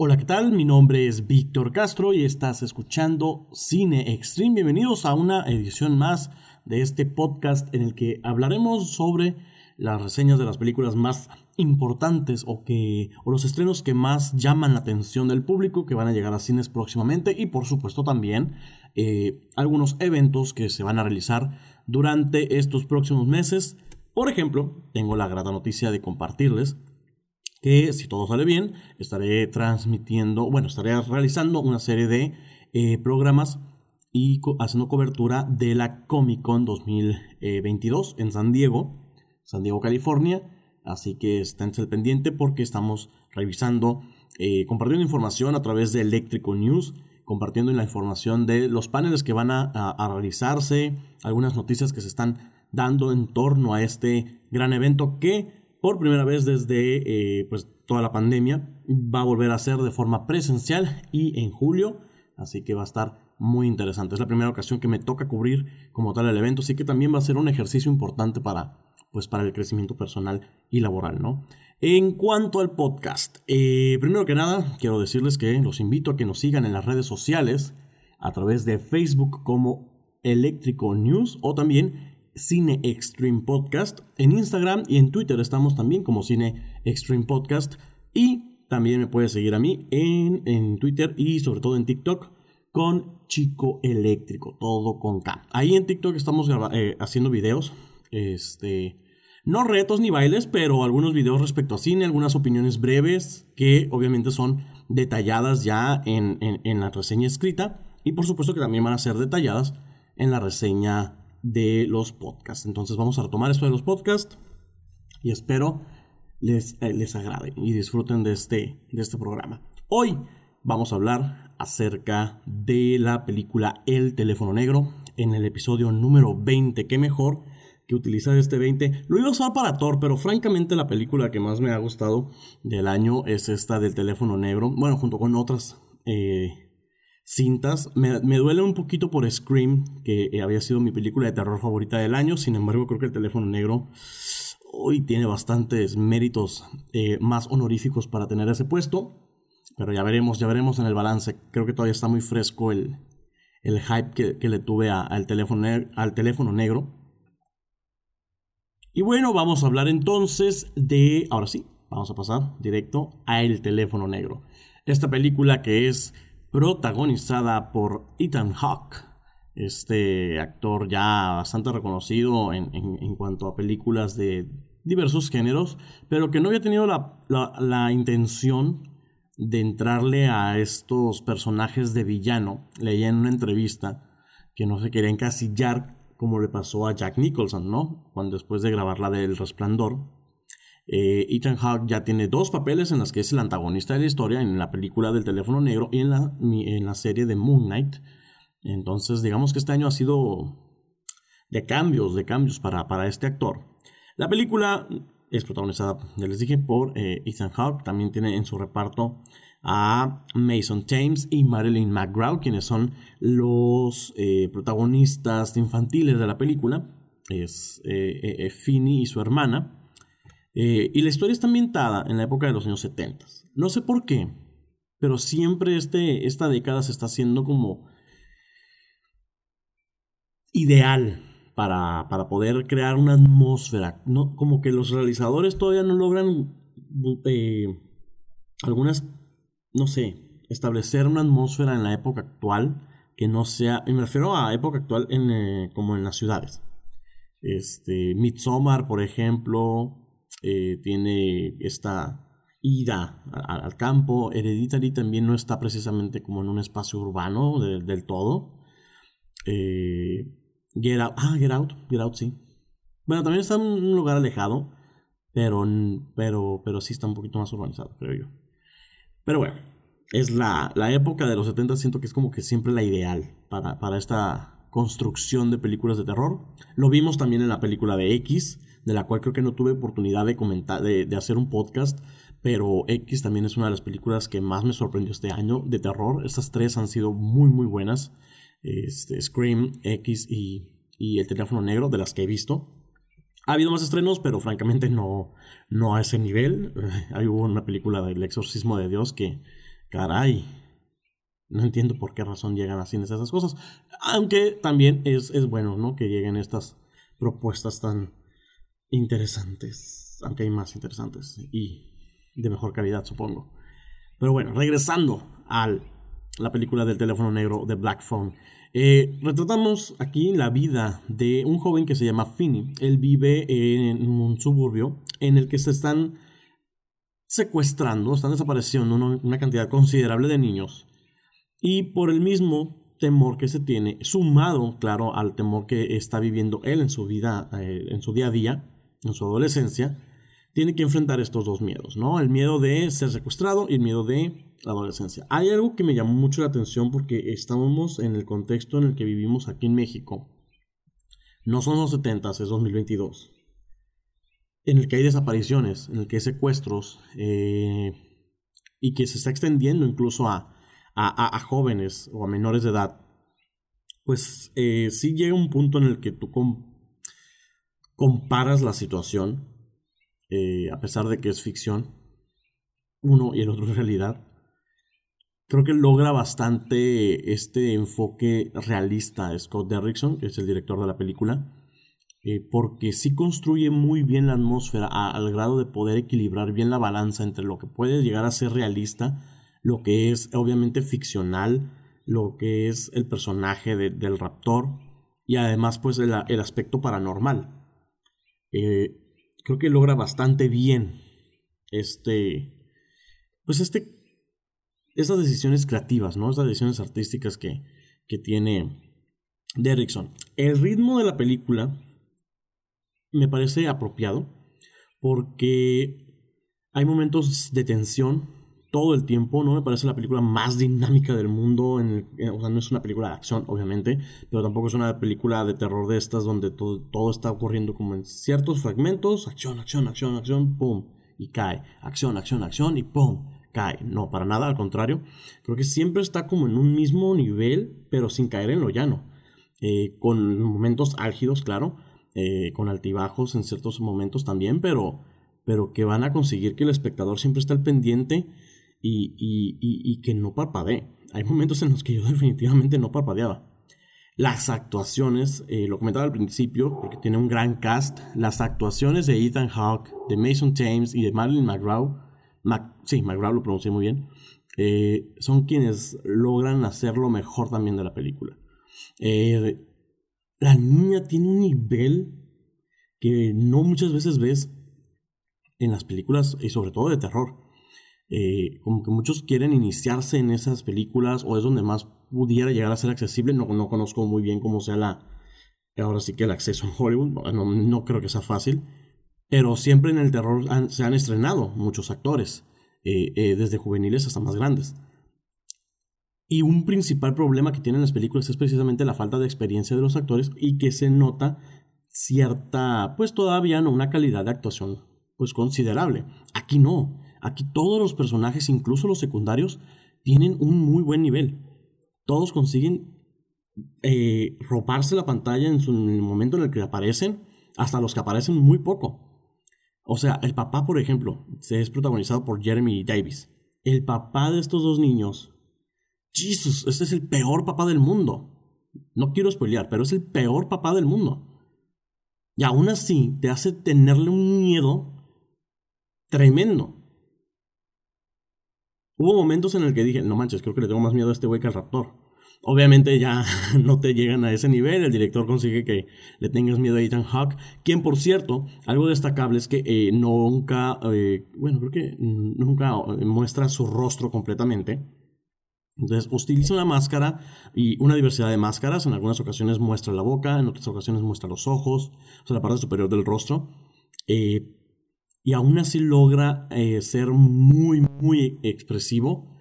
Hola, ¿qué tal? Mi nombre es Víctor Castro y estás escuchando Cine Extreme. Bienvenidos a una edición más de este podcast en el que hablaremos sobre las reseñas de las películas más importantes o, que, o los estrenos que más llaman la atención del público que van a llegar a cines próximamente y por supuesto también eh, algunos eventos que se van a realizar durante estos próximos meses. Por ejemplo, tengo la grata noticia de compartirles que si todo sale bien, estaré transmitiendo, bueno, estaré realizando una serie de eh, programas y haciendo cobertura de la Comic Con 2022 en San Diego, San Diego, California. Así que esténse al pendiente porque estamos revisando, eh, compartiendo información a través de Electrical News, compartiendo la información de los paneles que van a realizarse, algunas noticias que se están dando en torno a este gran evento que por primera vez desde eh, pues, toda la pandemia. Va a volver a ser de forma presencial y en julio. Así que va a estar muy interesante. Es la primera ocasión que me toca cubrir como tal el evento. Así que también va a ser un ejercicio importante para, pues, para el crecimiento personal y laboral, ¿no? En cuanto al podcast, eh, primero que nada, quiero decirles que los invito a que nos sigan en las redes sociales a través de Facebook como Eléctrico News o también Cine Extreme Podcast. En Instagram y en Twitter estamos también como Cine Extreme Podcast. Y también me puedes seguir a mí en, en Twitter y sobre todo en TikTok con Chico Eléctrico, todo con K. Ahí en TikTok estamos eh, haciendo videos, este, no retos ni bailes, pero algunos videos respecto a cine, algunas opiniones breves que obviamente son detalladas ya en, en la reseña escrita y por supuesto que también van a ser detalladas en la reseña de los podcasts. Entonces vamos a retomar esto de los podcasts y espero les, eh, les agrade y disfruten de este, de este programa. Hoy vamos a hablar acerca de la película El teléfono negro en el episodio número 20. Qué mejor que utilizar este 20. Lo iba a usar para Thor, pero francamente la película que más me ha gustado del año es esta del teléfono negro. Bueno, junto con otras eh, cintas. Me, duele un poquito por Scream, que eh, había sido mi película de terror favorita del año. Sin embargo, creo que el teléfono negro hoy tiene bastantes méritos eh, más honoríficos para tener ese puesto. Pero ya veremos, ya veremos en el balance. Creo que todavía está muy fresco el, el hype que, le tuve al, teléfono al teléfono negro. Y bueno, vamos a hablar entonces de... Ahora sí, vamos a pasar directo a El teléfono negro. Esta película que es protagonizada por Ethan Hawke, este actor ya bastante reconocido en, cuanto a películas de diversos géneros, pero que no había tenido la, intención de entrarle a estos personajes de villano. Leía en una entrevista que no se quería encasillar como le pasó a Jack Nicholson, ¿no? Cuando después de grabar la del Resplandor, eh, Ethan Hawke ya tiene dos papeles en las que es el antagonista de la historia, en la película del teléfono negro y en la, en la serie de Moon Knight. Entonces, digamos que este año ha sido de cambios, de cambios para, para este actor. La película es protagonizada, ya les dije, por eh, Ethan Hawke. También tiene en su reparto a Mason Thames y Marilyn McGraw, quienes son los eh, protagonistas infantiles de la película. Es Finney y su hermana. Eh, y la historia está ambientada en la época de los años 70. No sé por qué, pero siempre este, esta década se está haciendo como ideal para, para poder crear una atmósfera. No, como que los realizadores todavía no logran eh, algunas, no sé, establecer una atmósfera en la época actual que no sea, y me refiero a época actual en, eh, como en las ciudades. Este, Midsommar, por ejemplo, eh, tiene esta ida al campo. Hereditary también no está precisamente como en un espacio urbano del todo. Eh, Get Out, ah, Get Out, Get Out, sí. Bueno, también está en un lugar alejado, pero, pero, pero sí está un poquito más urbanizado, creo yo. Pero bueno, es la, la época de los 70, siento que es como que siempre la ideal para, para esta construcción de películas de terror. Lo vimos también en la película de X, de la cual creo que no tuve oportunidad de comentar, de, hacer un podcast, pero X también es una de las películas que más me sorprendió este año de terror. Estas tres han sido muy, muy buenas. Este, Scream, X y, El teléfono negro, de las que he visto. Ha habido más estrenos, pero francamente no, no a ese nivel. Hay hubo una película del exorcismo de Dios que, caray, no entiendo por qué razón llegan así esas cosas. Aunque también es, es bueno, ¿no? Que lleguen estas propuestas tan interesantes. Aunque hay más interesantes y de mejor calidad, supongo. Pero bueno, regresando a la película del teléfono negro de Black Phone. Eh, retratamos aquí la vida de un joven que se llama Finney. Él vive en un suburbio en el que se están secuestrando, están desapareciendo una cantidad considerable de niños y por el mismo temor que se tiene, sumado, claro, al temor que está viviendo él en su vida, eh, en su día a día, en su adolescencia, tiene que enfrentar estos dos miedos, ¿no? El miedo de ser secuestrado y el miedo de la adolescencia. Hay algo que me llamó mucho la atención porque estamos en el contexto en el que vivimos aquí en México. No son los 70, es 2022. En el que hay desapariciones, en el que hay secuestros eh, y que se está extendiendo incluso a a, jóvenes o a menores de edad, pues eh, sí llega un punto en el que tú comparas la situación, eh, a pesar de que es ficción, uno y el otro es realidad. Creo que logra bastante este enfoque realista Scott Derrickson, que es el director de la película, eh, porque sí construye muy bien la atmósfera al grado de poder equilibrar bien la balanza entre lo que puede llegar a ser realista lo que es obviamente ficcional, lo que es el personaje del raptor y además pues el, aspecto paranormal. Eh, creo que logra bastante bien este, pues este, esas decisiones creativas, ¿no? Esas decisiones artísticas que, que tiene Derrickson. El ritmo de la película me parece apropiado porque hay momentos de tensión, todo el tiempo, no me parece la película más dinámica del mundo, en eh, o sea, no es una película de acción, obviamente, pero tampoco es una película de terror de estas donde todo, todo está ocurriendo como en ciertos fragmentos, acción, acción, acción, acción, pum, y cae, acción, acción, acción, y pum, cae. No, para nada, al contrario, creo que siempre está como en un mismo nivel, pero sin caer en lo llano, eh, con momentos álgidos, claro, eh, con altibajos en ciertos momentos también, pero, pero que van a conseguir que el espectador siempre esté al pendiente y, y, y, que no parpadee. Hay momentos en los que yo definitivamente no parpadeaba. Las actuaciones, eh, lo comentaba al principio, porque tiene un gran cast, las actuaciones de Ethan Hawke, de Mason James y de Marilyn McGraw, sí, McGraw lo pronuncié muy bien, eh, son quienes logran hacer lo mejor también de la película. Eh, la niña tiene un nivel que no muchas veces ves en las películas y sobre todo de terror. Eh, como que muchos quieren iniciarse en esas películas o es donde más pudiera llegar a ser accesible. No, no conozco muy bien cómo sea la, ahora sí que el acceso en Hollywood, no, creo que sea fácil, pero siempre en el terror se han estrenado muchos actores, eh, eh, desde juveniles hasta más grandes. Y un principal problema que tienen las películas es precisamente la falta de experiencia de los actores y que se nota cierta, pues todavía no una calidad de actuación pues considerable. Aquí no. Aquí todos los personajes, incluso los secundarios, tienen un muy buen nivel. Todos consiguen eh, roparse la pantalla en, el momento en el que aparecen, hasta los que aparecen muy poco. O sea, el papá, por ejemplo, es protagonizado por Jeremy Davis. El papá de estos dos niños. Jesus, este es el peor papá del mundo. No quiero spoilear, pero es el peor papá del mundo. Y aún así te hace tenerle un miedo tremendo. Hubo momentos en el que dije, no manches, creo que le tengo más miedo a este güey que al Raptor. Obviamente ya no te llegan a ese nivel, el director consigue que le tengas miedo a Ethan Hawke, quien por cierto, algo destacable es que eh, nunca, eh, bueno, creo que nunca eh, muestra su rostro completamente. Entonces utiliza una máscara y una diversidad de máscaras, en algunas ocasiones muestra la boca, en otras ocasiones muestra los ojos, o sea, la parte superior del rostro. Y aún así logra eh, ser muy, muy expresivo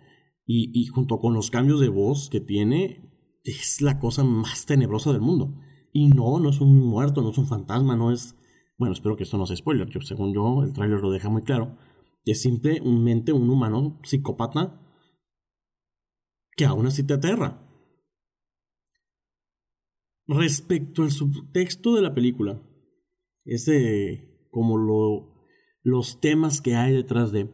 y, junto con los cambios de voz que tiene, es la cosa más tenebrosa del mundo. Y no, no es un muerto, no es un fantasma, no es... Bueno, espero que esto no sea spoiler, que según yo el tráiler lo deja muy claro. Es simplemente un humano psicópata que aún así te aterra. Respecto al subtexto de la película, ese como lo los temas que hay detrás de...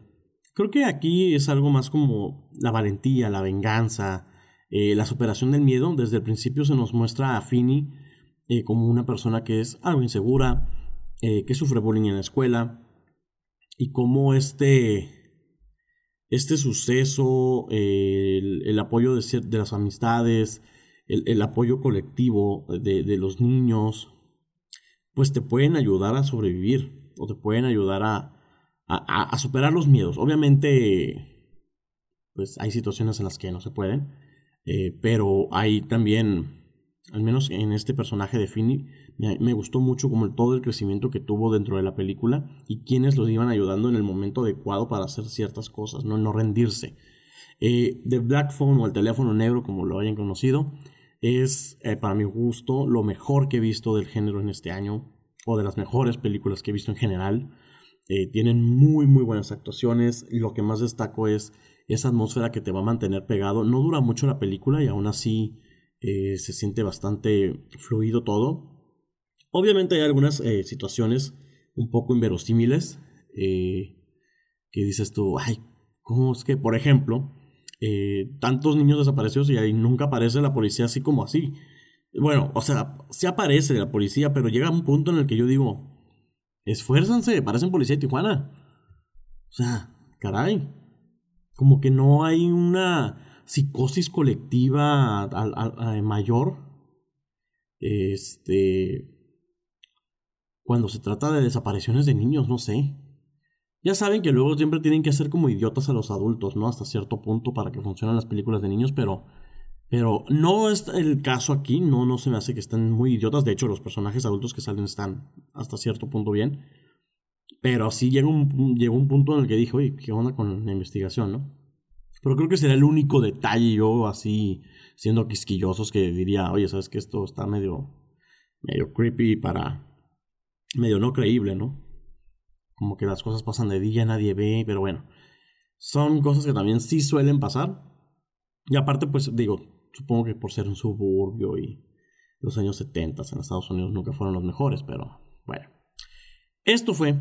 Creo que aquí es algo más como la valentía, la venganza, eh, la superación del miedo. Desde el principio se nos muestra a Finny eh, como una persona que es algo insegura, eh, que sufre bullying en la escuela, y cómo este, este suceso, el, apoyo de, de, las amistades, el, apoyo colectivo de, de, los niños, pues te pueden ayudar a sobrevivir o te pueden ayudar a, a, superar los miedos. Obviamente, pues hay situaciones en las que no se pueden, eh, pero hay también, al menos en este personaje de Finny, me, gustó mucho como todo el crecimiento que tuvo dentro de la película y quienes los iban ayudando en el momento adecuado para hacer ciertas cosas, no, no rendirse. Eh, The Black Phone o el teléfono negro, como lo hayan conocido, es eh, para mi gusto lo mejor que he visto del género en este año o de las mejores películas que he visto en general. Eh, tienen muy, muy buenas actuaciones. Lo que más destaco es esa atmósfera que te va a mantener pegado. No dura mucho la película y aún así eh, se siente bastante fluido todo. Obviamente hay algunas eh, situaciones un poco inverosímiles que dices tú, ay, ¿cómo es que, por ejemplo, tantos niños desaparecidos y ahí nunca aparece la policía así como así? Bueno, o sea, sí aparece la policía, pero llega un punto en el que yo digo, esfuérzanse, parecen policía de Tijuana. O sea, caray. Como que no hay una psicosis colectiva mayor. Este. Cuando se trata de desapariciones de niños, no sé. Ya saben que luego siempre tienen que hacer como idiotas a los adultos, ¿no? Hasta cierto punto para que funcionen las películas de niños, pero pero no es el caso aquí, no, no se me hace que estén muy idiotas. De hecho, los personajes adultos que salen están hasta cierto punto bien. Pero sí llegó un, llegó un punto en el que dije, oye, ¿qué onda con la investigación, no? Pero creo que sería el único detalle yo así, siendo quisquillosos, que diría, oye, ¿sabes que esto está medio, medio creepy para, medio no creíble, ¿no? Como que las cosas pasan de día, nadie ve, pero bueno. Son cosas que también sí suelen pasar. Y aparte, pues digo, supongo que por ser un suburbio y los años 70 en Estados Unidos nunca fueron los mejores, pero bueno. Esto fue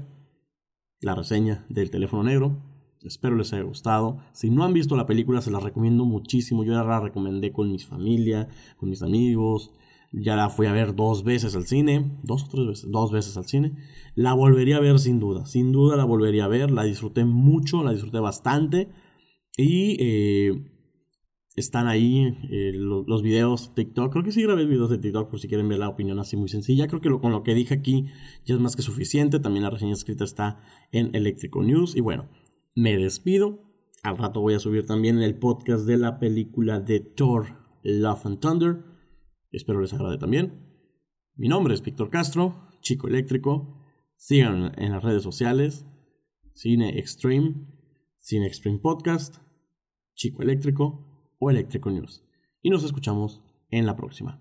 la reseña del teléfono negro. Espero les haya gustado. Si no han visto la película, se la recomiendo muchísimo. Yo ya la recomendé con mi familia, con mis amigos. Ya la fui a ver dos veces al cine. Dos o tres veces. Dos veces al cine. La volvería a ver sin duda. Sin duda la volvería a ver. La disfruté mucho. La disfruté bastante. Y eh, están ahí eh, los, videos TikTok. Creo que sí grabé videos de TikTok por si quieren ver la opinión así muy sencilla. Creo que lo, con lo que dije aquí ya es más que suficiente. También la reseña escrita está en Electrical News. Y bueno, me despido. Al rato voy a subir también el podcast de la película de Thor, Love and Thunder. Espero les agrade también. Mi nombre es Víctor Castro, chico eléctrico. Síganme en las redes sociales. Cine Extreme, Cine Extreme Podcast, Chico Eléctrico o Electrical News. Y nos escuchamos en la próxima.